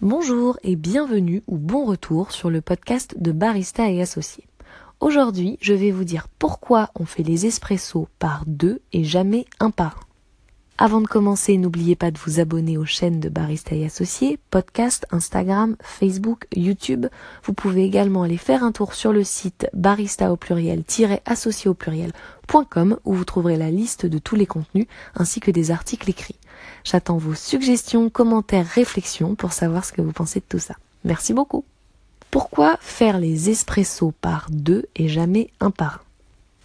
Bonjour et bienvenue ou bon retour sur le podcast de Barista et Associés. Aujourd'hui, je vais vous dire pourquoi on fait les espressos par deux et jamais un par un. Avant de commencer, n'oubliez pas de vous abonner aux chaînes de Barista et Associés, podcast, Instagram, Facebook, YouTube. Vous pouvez également aller faire un tour sur le site barista au pluriel-associé au pluriel.com où vous trouverez la liste de tous les contenus ainsi que des articles écrits. J'attends vos suggestions, commentaires, réflexions pour savoir ce que vous pensez de tout ça. Merci beaucoup. Pourquoi faire les espressos par deux et jamais un par un?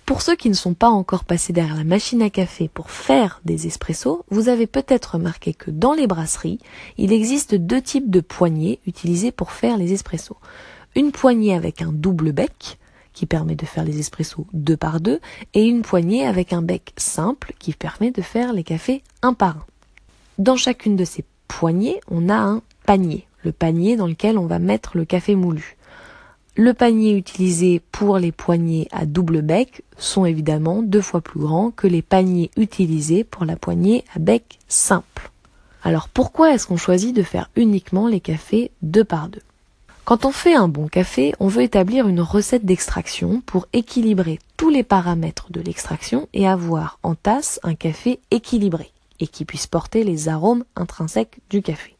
Pour ceux qui ne sont pas encore passés derrière la machine à café pour faire des espressos, vous avez peut-être remarqué que dans les brasseries, il existe deux types de poignées utilisées pour faire les espressos. Une poignée avec un double bec, qui permet de faire les espressos deux par deux, et une poignée avec un bec simple qui permet de faire les cafés un par un. Dans chacune de ces poignées, on a un panier, le panier dans lequel on va mettre le café moulu. Le panier utilisé pour les poignées à double bec sont évidemment deux fois plus grands que les paniers utilisés pour la poignée à bec simple. Alors pourquoi est-ce qu'on choisit de faire uniquement les cafés deux par deux? Quand on fait un bon café, on veut établir une recette d'extraction pour équilibrer tous les paramètres de l'extraction et avoir en tasse un café équilibré et qui puisse porter les arômes intrinsèques du café.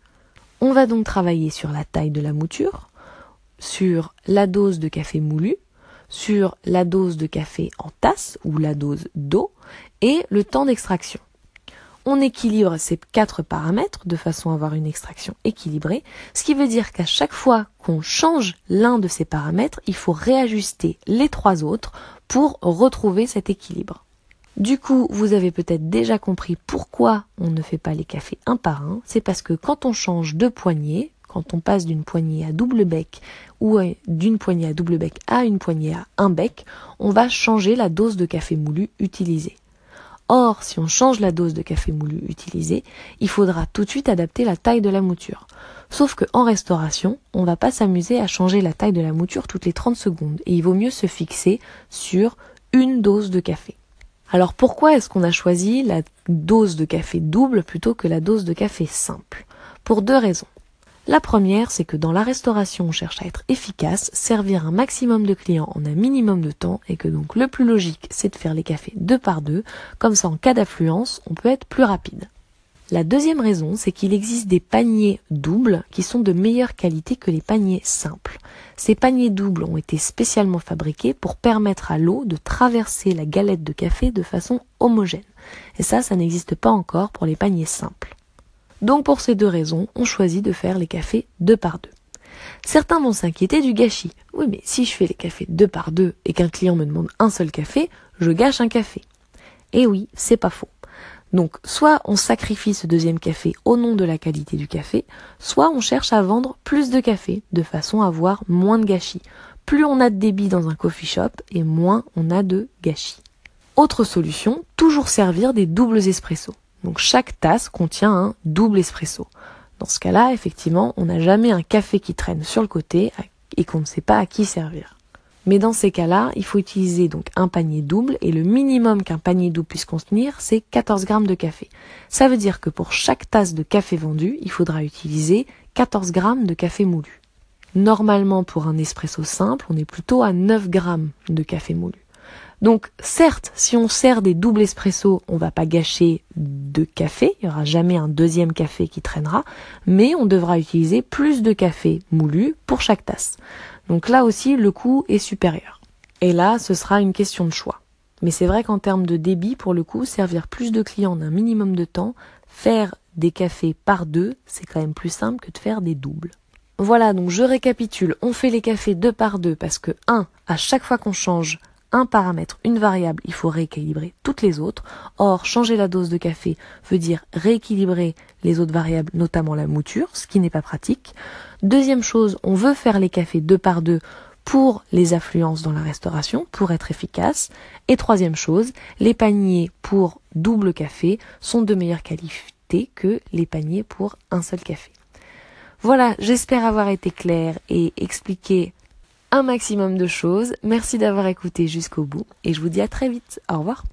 On va donc travailler sur la taille de la mouture, sur la dose de café moulu, sur la dose de café en tasse ou la dose d'eau et le temps d'extraction. On équilibre ces quatre paramètres de façon à avoir une extraction équilibrée, ce qui veut dire qu'à chaque fois qu'on change l'un de ces paramètres, il faut réajuster les trois autres pour retrouver cet équilibre. Du coup, vous avez peut-être déjà compris pourquoi on ne fait pas les cafés un par un. C'est parce que quand on change de poignée, quand on passe d'une poignée à double bec ou d'une poignée à double bec à une poignée à un bec, on va changer la dose de café moulu utilisée. Or, si on change la dose de café moulu utilisée, il faudra tout de suite adapter la taille de la mouture. Sauf que en restauration, on va pas s'amuser à changer la taille de la mouture toutes les 30 secondes et il vaut mieux se fixer sur une dose de café. Alors pourquoi est-ce qu'on a choisi la dose de café double plutôt que la dose de café simple? Pour deux raisons. La première, c'est que dans la restauration, on cherche à être efficace, servir un maximum de clients en un minimum de temps, et que donc le plus logique, c'est de faire les cafés deux par deux, comme ça en cas d'affluence, on peut être plus rapide. La deuxième raison, c'est qu'il existe des paniers doubles qui sont de meilleure qualité que les paniers simples. Ces paniers doubles ont été spécialement fabriqués pour permettre à l'eau de traverser la galette de café de façon homogène. Et ça, ça n'existe pas encore pour les paniers simples. Donc pour ces deux raisons, on choisit de faire les cafés deux par deux. Certains vont s'inquiéter du gâchis. Oui, mais si je fais les cafés deux par deux et qu'un client me demande un seul café, je gâche un café. Et oui, c'est pas faux. Donc, soit on sacrifie ce deuxième café au nom de la qualité du café, soit on cherche à vendre plus de café de façon à avoir moins de gâchis. Plus on a de débit dans un coffee shop et moins on a de gâchis. Autre solution, toujours servir des doubles espressos. Donc chaque tasse contient un double espresso. Dans ce cas-là, effectivement, on n'a jamais un café qui traîne sur le côté et qu'on ne sait pas à qui servir. Mais dans ces cas-là, il faut utiliser donc un panier double et le minimum qu'un panier double puisse contenir, c'est 14 grammes de café. Ça veut dire que pour chaque tasse de café vendue, il faudra utiliser 14 grammes de café moulu. Normalement, pour un espresso simple, on est plutôt à 9 grammes de café moulu. Donc certes, si on sert des doubles espresso, on va pas gâcher de café, il y aura jamais un deuxième café qui traînera, mais on devra utiliser plus de café moulu pour chaque tasse. Donc là aussi, le coût est supérieur. Et là, ce sera une question de choix. Mais c'est vrai qu'en termes de débit, pour le coup, servir plus de clients d'un minimum de temps, faire des cafés par deux, c'est quand même plus simple que de faire des doubles. Voilà, donc je récapitule. On fait les cafés deux par deux parce que, un, à chaque fois qu'on change un paramètre, une variable, il faut rééquilibrer toutes les autres. Or, changer la dose de café veut dire rééquilibrer les autres variables, notamment la mouture, ce qui n'est pas pratique. Deuxième chose, on veut faire les cafés deux par deux pour les affluences dans la restauration, pour être efficace. Et troisième chose, les paniers pour double café sont de meilleure qualité que les paniers pour un seul café. Voilà, j'espère avoir été clair et expliqué un maximum de choses. Merci d'avoir écouté jusqu'au bout et je vous dis à très vite. Au revoir.